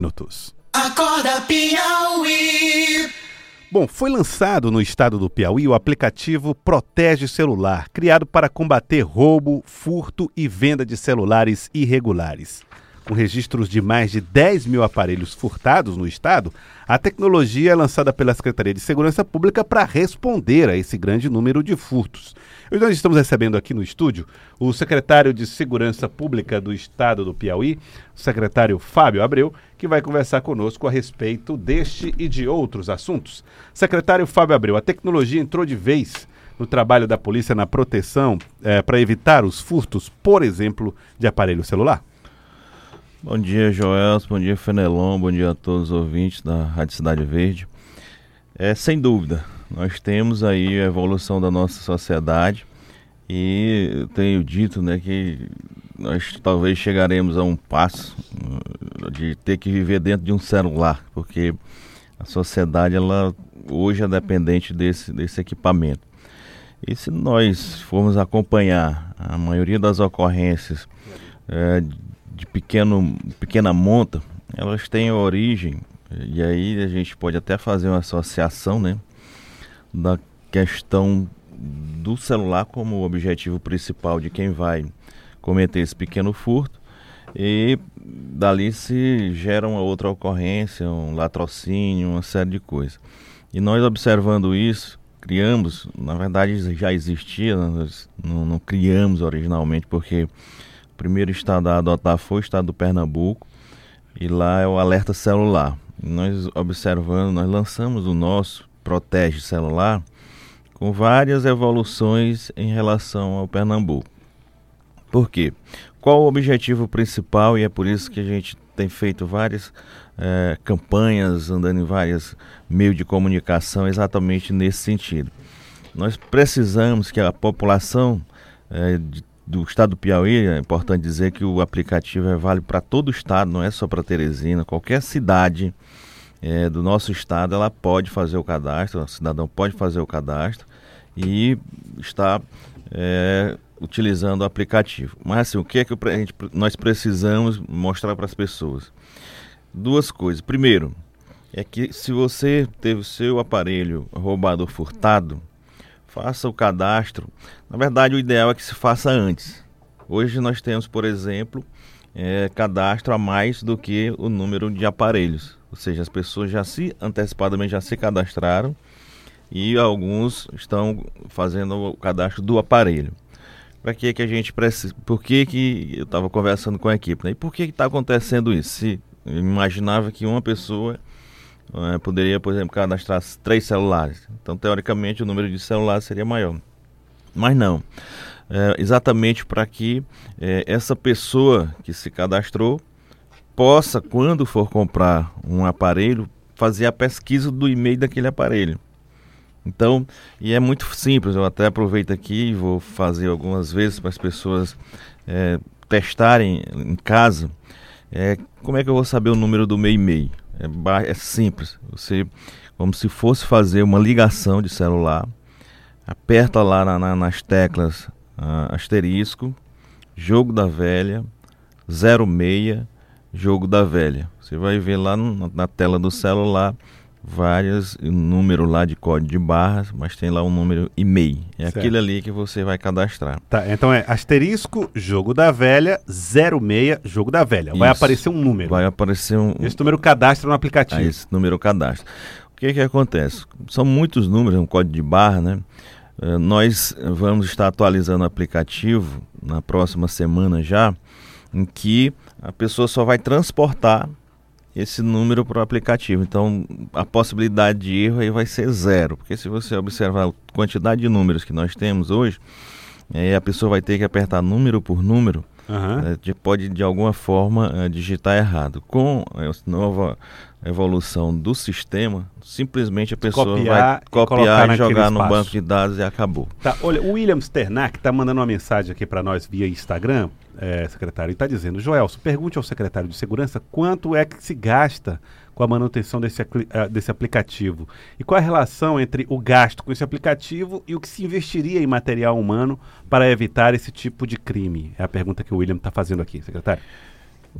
minutos. Acorda Piauí. Bom, foi lançado no estado do Piauí o aplicativo Protege Celular, criado para combater roubo, furto e venda de celulares irregulares. Com registros de mais de 10 mil aparelhos furtados no estado, a tecnologia é lançada pela Secretaria de Segurança Pública para responder a esse grande número de furtos. Hoje nós estamos recebendo aqui no estúdio o secretário de Segurança Pública do estado do Piauí, o secretário Fábio Abreu, que vai conversar conosco a respeito deste e de outros assuntos. Secretário Fábio Abreu, a tecnologia entrou de vez no trabalho da polícia na proteção eh, para evitar os furtos, por exemplo, de aparelho celular? Bom dia, Joel. Bom dia, Fenelon. Bom dia a todos os ouvintes da Rádio Cidade Verde. É, sem dúvida, nós temos aí a evolução da nossa sociedade e eu tenho dito né, que nós talvez chegaremos a um passo uh, de ter que viver dentro de um celular, porque a sociedade ela hoje é dependente desse, desse equipamento. E se nós formos acompanhar a maioria das ocorrências é, de pequeno, pequena monta, elas têm origem, e aí a gente pode até fazer uma associação, né, da questão do celular como objetivo principal de quem vai cometer esse pequeno furto e dali se gera uma outra ocorrência, um latrocínio, uma série de coisas. E nós observando isso, criamos, na verdade já existia, nós não, não criamos originalmente porque primeiro estado a adotar foi o estado do Pernambuco, e lá é o alerta celular. nós observando, nós lançamos o nosso Protege Celular com várias evoluções em relação ao Pernambuco. Por quê? Qual o objetivo principal? E é por isso que a gente tem feito várias é, campanhas, andando em vários meios de comunicação, exatamente nesse sentido. Nós precisamos que a população é, de do estado do Piauí, é importante dizer que o aplicativo é válido para todo o estado, não é só para Teresina, qualquer cidade é, do nosso estado ela pode fazer o cadastro, o cidadão pode fazer o cadastro e está é, utilizando o aplicativo. Mas assim, o que é que gente, nós precisamos mostrar para as pessoas? Duas coisas. Primeiro, é que se você teve o seu aparelho roubado ou furtado, faça o cadastro. Na verdade, o ideal é que se faça antes. Hoje nós temos, por exemplo, é, cadastro a mais do que o número de aparelhos. Ou seja, as pessoas já se antecipadamente já se cadastraram e alguns estão fazendo o cadastro do aparelho. Para que que a gente precisa? Por que que eu estava conversando com a equipe? Né? E por que está acontecendo isso? Se eu imaginava que uma pessoa é, poderia, por exemplo, cadastrar três celulares. Então, teoricamente, o número de celulares seria maior. Mas não. É, exatamente para que é, essa pessoa que se cadastrou possa, quando for comprar um aparelho, fazer a pesquisa do e-mail daquele aparelho. Então, e é muito simples, eu até aproveito aqui e vou fazer algumas vezes para as pessoas é, testarem em casa. É, como é que eu vou saber o número do meu e-mail? É, é simples. Você, como se fosse fazer uma ligação de celular, aperta lá na, na, nas teclas uh, asterisco, jogo da velha, 06, jogo da velha. Você vai ver lá no, na tela do celular vários números lá de código de barras, mas tem lá um número e-mail. É certo. aquele ali que você vai cadastrar. Tá, então é asterisco, jogo da velha, 06, jogo da velha. Vai Isso. aparecer um número. Vai aparecer um. Esse número cadastra no aplicativo. Ah, esse número cadastra. O que que acontece? São muitos números, um código de barra, né? Uh, nós vamos estar atualizando o aplicativo na próxima semana já, em que a pessoa só vai transportar esse número para o aplicativo. Então, a possibilidade de erro aí vai ser zero, porque se você observar a quantidade de números que nós temos hoje, aí a pessoa vai ter que apertar número por número, uhum. é, pode de alguma forma é, digitar errado. Com a nova evolução do sistema, simplesmente a pessoa copiar vai copiar e, e jogar no banco de dados e acabou. Tá, olha, o William Sternak está mandando uma mensagem aqui para nós via Instagram é, secretário, e está dizendo, Joelson, pergunte ao secretário de Segurança quanto é que se gasta com a manutenção desse, uh, desse aplicativo e qual a relação entre o gasto com esse aplicativo e o que se investiria em material humano para evitar esse tipo de crime? É a pergunta que o William está fazendo aqui, secretário.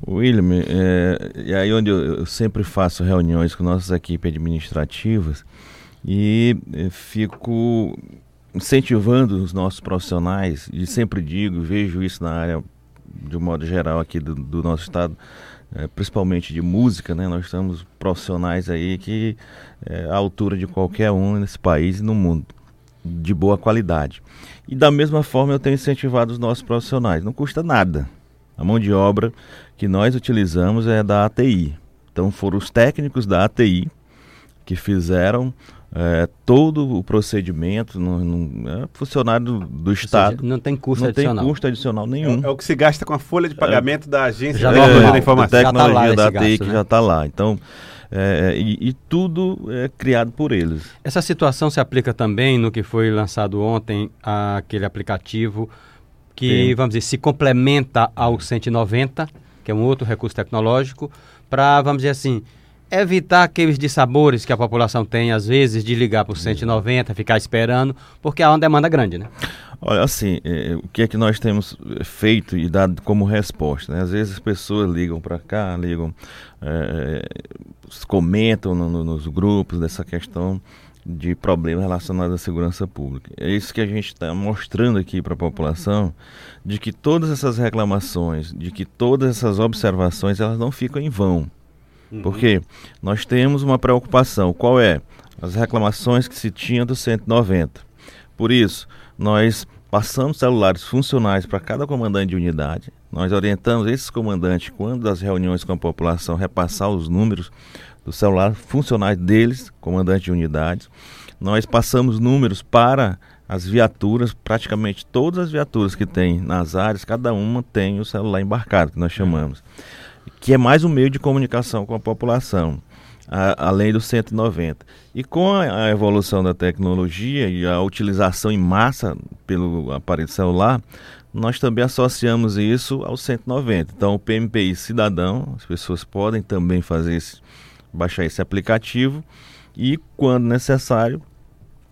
William, é, e aí onde eu, eu, sempre faço reuniões com nossas equipes administrativas e é, fico incentivando os nossos profissionais, e sempre digo, vejo isso na área de um modo geral aqui do, do nosso estado, é, principalmente de música, né? Nós temos profissionais aí que é à altura de qualquer um nesse país e no mundo, de boa qualidade. E da mesma forma eu tenho incentivado os nossos profissionais. Não custa nada. A mão de obra que nós utilizamos é da ATI. Então foram os técnicos da ATI que fizeram é, todo o procedimento, no, no é funcionário do, do Estado. Seja, não tem custo não adicional. Não tem custo adicional nenhum. É, é, o que se gasta com a folha de pagamento é, da agência já normal, da informação. Da tecnologia já tá da ATI gasto, que né? já está lá. Então, é, e, e, tudo é criado por eles. Essa situação se aplica também no que foi lançado ontem, aquele aplicativo que, Sim. vamos dizer, se complementa ao 190, que é um outro recurso tecnológico, para, vamos dizer assim, evitar aqueles dissabores que a população tem, às vezes, de ligar para o 190, ficar esperando, porque há uma demanda grande, né? Olha, assim, é, o que é que nós temos feito e dado como resposta? Né? Às vezes as pessoas ligam para cá, ligam, é, comentam no, no, nos grupos dessa questão de problemas relacionados à segurança pública. É isso que a gente está mostrando aqui para a população, de que todas essas reclamações, de que todas essas observações, elas não ficam em vão. Uhum. Porque nós temos uma preocupação, qual é? As reclamações que se tinha do 190. Por isso, nós passamos celulares funcionais para cada comandante de unidade. Nós orientamos esses comandantes, quando das reuniões com a população, repassar os números do celular funcionais deles, comandantes de unidades. Nós passamos números para as viaturas, praticamente todas as viaturas que tem nas áreas, cada uma tem o celular embarcado, que nós chamamos, que é mais um meio de comunicação com a população. A, além do 190. E com a, a, evolução da tecnologia e a utilização em massa pelo aparelho celular, nós também associamos isso ao 190. Então, o PMPI cidadão, as pessoas podem também fazer esse, baixar esse aplicativo e, quando necessário,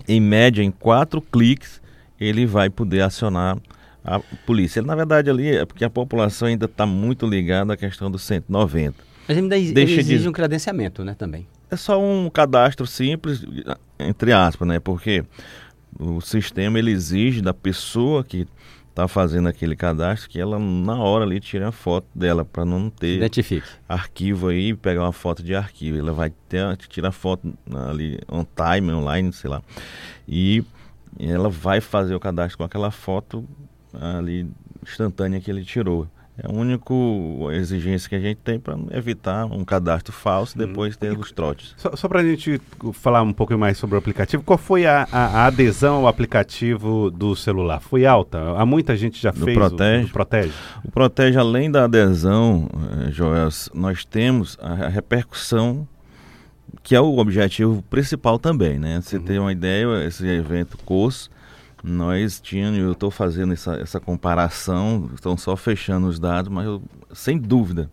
em média, em quatro cliques, ele vai poder acionar a polícia. Na verdade, ali é porque a população ainda está muito ligada à questão do 190. Mas ainda Deixa ele exige de... um credenciamento, né, também. É só um cadastro simples, entre aspas, né? Porque o sistema ele exige da pessoa que está fazendo aquele cadastro que ela na hora ali tire a foto dela para não ter Identifique. arquivo aí, pegar uma foto de arquivo. Ela vai ter tirar foto ali on time, online, sei lá. E ela vai fazer o cadastro com aquela foto ali instantânea que ele tirou. É a única exigência que a gente tem para evitar um cadastro falso e Uhum. depois ter os trotes. Só, só para a gente falar um pouco mais sobre o aplicativo, qual foi a, a, a adesão ao aplicativo do celular? Foi alta? Há muita gente já Do fez Protege? o, do Protege? O Protege, além da adesão, eh, Joel, nós temos a, a repercussão, que é o objetivo principal também, né? Você tem uma ideia, esse evento COS, nós tínhamos, eu estou fazendo essa, essa comparação, estão só fechando os dados, mas eu, sem dúvida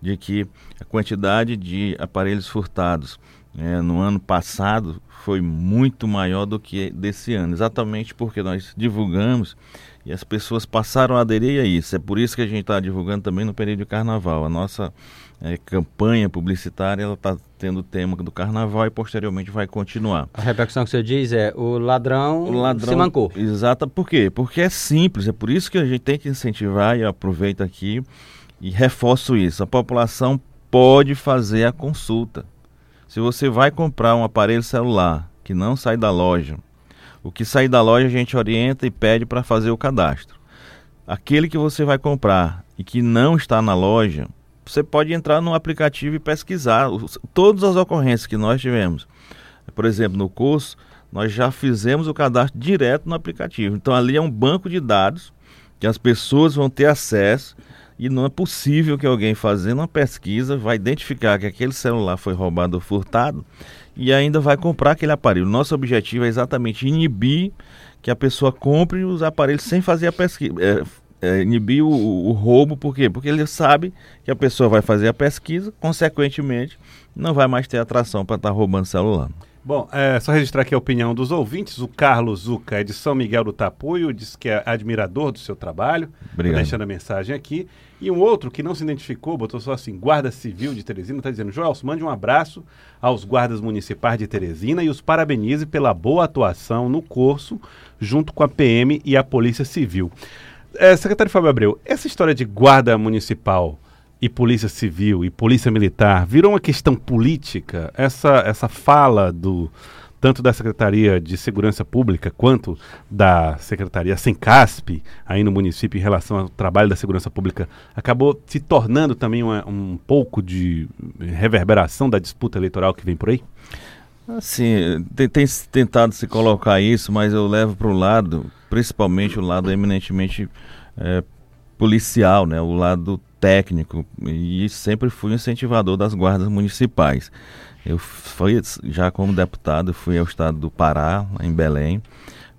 de que a quantidade de aparelhos furtados eh, no ano passado foi muito maior do que desse ano, exatamente porque nós divulgamos e as pessoas passaram a aderir a isso. É por isso que a gente está divulgando também no período de carnaval. A nossa eh, campanha publicitária ela está tendo o tema do carnaval e posteriormente vai continuar. A repercussão que você diz é o ladrão, O ladrão se mancou. Exato. Por quê? Porque é simples. É por isso que a gente tem que incentivar e aproveito aqui e reforço isso. A população pode fazer a consulta. Se você vai comprar um aparelho celular que não sai da loja, o que sair da loja a gente orienta e pede para fazer o cadastro. Aquele que você vai comprar e que não está na loja, você pode entrar no aplicativo e pesquisar os- todas as ocorrências que nós tivemos. Por exemplo, no curso, nós já fizemos o cadastro direto no aplicativo. Então ali é um banco de dados que as pessoas vão ter acesso e não é possível que alguém fazendo uma pesquisa vai identificar que aquele celular foi roubado ou furtado e ainda vai comprar aquele aparelho. Nosso objetivo é exatamente inibir que a pessoa compre os aparelhos sem fazer a pesquisa. É, é, inibir o, o roubo, por quê? Porque ele sabe que a pessoa vai fazer a pesquisa, consequentemente, não vai mais ter atração para estar roubando celular. Bom, é só registrar aqui a opinião dos ouvintes. O Carlos Zuca é de São Miguel do Tapuio, diz que é admirador do seu trabalho. Obrigado. deixando a mensagem aqui. E um outro que não se identificou, botou só assim, Guarda Civil de Teresina, está dizendo, Joelson, mande um abraço aos guardas municipais de Teresina e os parabenize pela boa atuação no curso, junto com a PM e a Polícia Civil. É, secretário Fábio Abreu, essa história de guarda municipal e polícia civil e polícia militar virou uma questão política? Essa, essa fala do tanto da Secretaria de Segurança Pública quanto da Secretaria Sencasp aí no município em relação ao trabalho da segurança pública acabou se tornando também uma- um pouco de reverberação da disputa eleitoral que vem por aí? Assim, tem, tem tentado se colocar isso, mas eu levo para o lado, principalmente o lado eminentemente eh, policial, né? o lado técnico, e sempre fui incentivador das guardas municipais. Eu fui, já como deputado, fui ao estado do Pará, em Belém,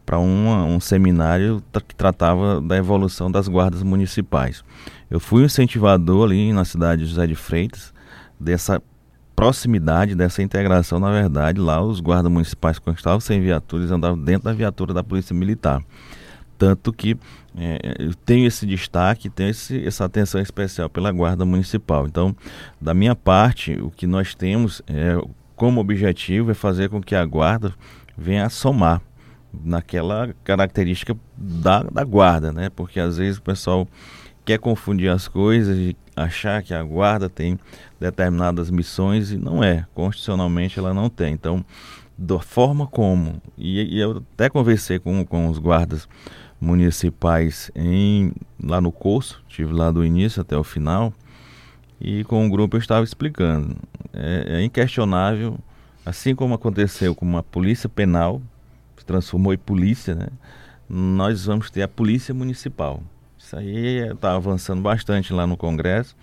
para um seminário que tratava da evolução das guardas municipais. Eu fui incentivador ali na cidade de José de Freitas, dessa proximidade, dessa integração, na verdade, lá os guardas municipais quando estavam sem viaturas andavam dentro da viatura da Polícia Militar. Tanto que eh, eu tenho esse destaque, tenho esse, essa atenção especial pela Guarda Municipal. Então, da minha parte, o que nós temos é, como objetivo é fazer com que a Guarda venha a somar naquela característica da, da Guarda, né? Porque às vezes o pessoal quer confundir as coisas e achar que a Guarda tem determinadas missões e não é. Constitucionalmente ela não tem. Então, da forma como, e, e eu até conversei com, com os guardas municipais em, lá no curso, tive lá do início até o final, e com o grupo eu estava explicando. É, é inquestionável, assim como aconteceu com uma polícia penal, se transformou em polícia, né? nós vamos ter a polícia municipal. Isso aí está avançando bastante lá no Congresso.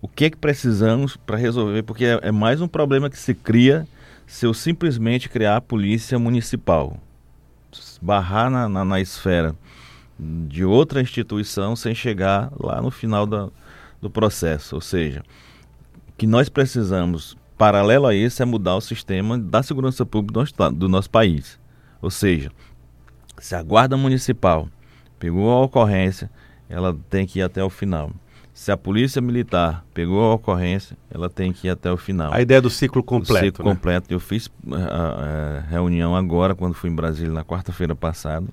O que é que precisamos para resolver? Porque é, é mais um problema que se cria se eu simplesmente criar a polícia municipal. Barrar na, na, na esfera de outra instituição sem chegar lá no final da, do processo. Ou seja, o que nós precisamos, paralelo a isso, é mudar o sistema da segurança pública do, do nosso país. Ou seja, se a guarda municipal pegou a ocorrência, ela tem que ir até o final. Se a polícia militar pegou a ocorrência, ela tem que ir até o final. A ideia do ciclo O completo. ciclo né? completo. Eu fiz a, a reunião agora, quando fui em Brasília, na quarta-feira passada,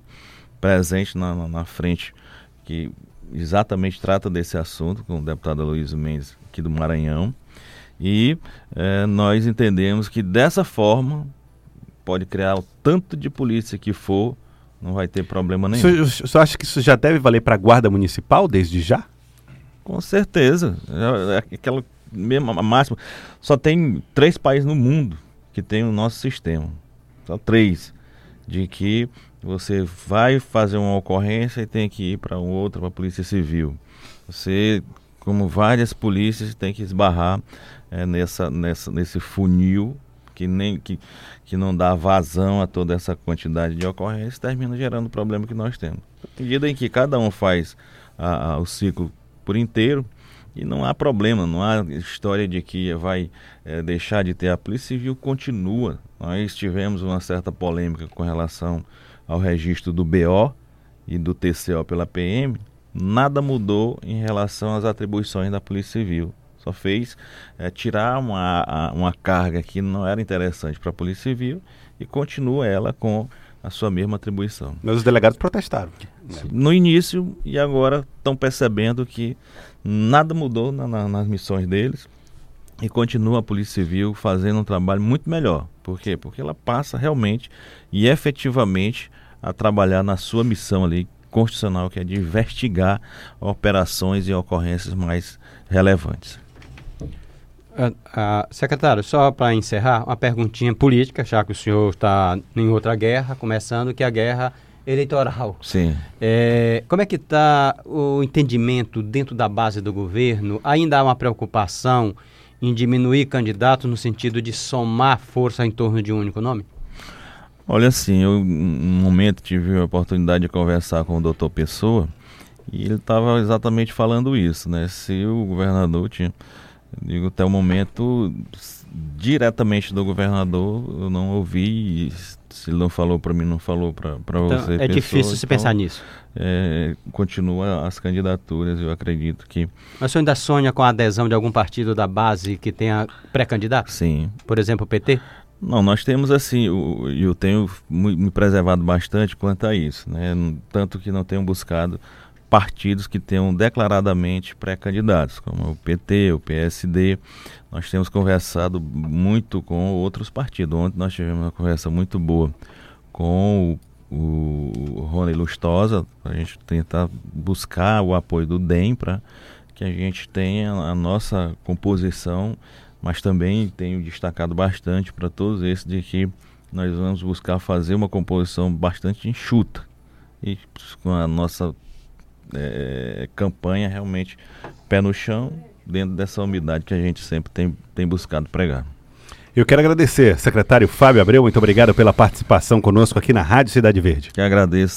presente na, na, na frente, que exatamente trata desse assunto, com o deputado Aloysio Mendes, aqui do Maranhão. E eh, nós entendemos que dessa forma, pode criar o tanto de polícia que for, não vai ter problema nenhum. O senhor, o senhor acha que isso já deve valer para a Guarda Municipal desde já? Com certeza. É é aquela mesma máxima. Só tem três países no mundo que tem o nosso sistema. Só três. De que você vai fazer uma ocorrência e tem que ir para um outro, para a Polícia Civil. Você, como várias polícias, tem que esbarrar é, nessa, nessa, nesse funil que, nem, que, que não dá vazão a toda essa quantidade de ocorrências, termina gerando o problema que nós temos. À medida em que cada um faz a- a- o ciclo por inteiro, e não há problema, não há história de que vai eh, deixar de ter a Polícia Civil, continua. Nós tivemos uma certa polêmica com relação ao registro do BO e do TCO pela PM, nada mudou em relação às atribuições da Polícia Civil. Só fez eh, tirar uma, a- uma carga que não era interessante para a Polícia Civil e continua ela com a sua mesma atribuição Mas os delegados protestaram. né? no início e agora estão percebendo que nada mudou na- na- nas missões deles e continua a Polícia Civil fazendo um trabalho muito melhor. Por quê? Porque ela passa realmente e efetivamente a trabalhar na sua missão ali constitucional, que é de investigar operações e ocorrências mais relevantes. Ah, ah, secretário, só para encerrar, uma perguntinha política, já que o senhor está em outra guerra, começando, que é a guerra eleitoral. Sim. É, como é que está o entendimento dentro da base do governo? Ainda há uma preocupação em diminuir candidatos no sentido de somar força em torno de um único nome? Olha assim, eu um momento tive a oportunidade de conversar com o doutor Pessoa e ele estava exatamente falando isso, né? Se o governador tinha digo, até o momento, diretamente do governador, eu não ouvi. Se ele não falou para mim, não falou para então, você. É pessoa, difícil se pensar nisso. É, continua as candidaturas, eu acredito que. Mas o senhor ainda sonha com a adesão de algum partido da base que tenha pré-candidato? Sim. Por exemplo, o PT? Não, nós temos assim, e eu tenho me preservado bastante quanto a isso, né? Tanto que não tenho buscado partidos que tenham declaradamente pré-candidatos, como o PT, o PSD. Nós temos conversado muito com outros partidos. Ontem nós tivemos uma conversa muito boa com o, o Rony Lustosa, para a gente tentar buscar o apoio do DEM para que a gente tenha a nossa composição, mas também tenho destacado bastante para todos esses de que nós vamos buscar fazer uma composição bastante enxuta e com a nossa é, campanha realmente pé no chão, dentro dessa umidade que a gente sempre tem, tem buscado pregar. Eu quero agradecer, secretário Fábio Abreu, muito obrigado pela participação conosco aqui na Rádio Cidade Verde. Que agradeço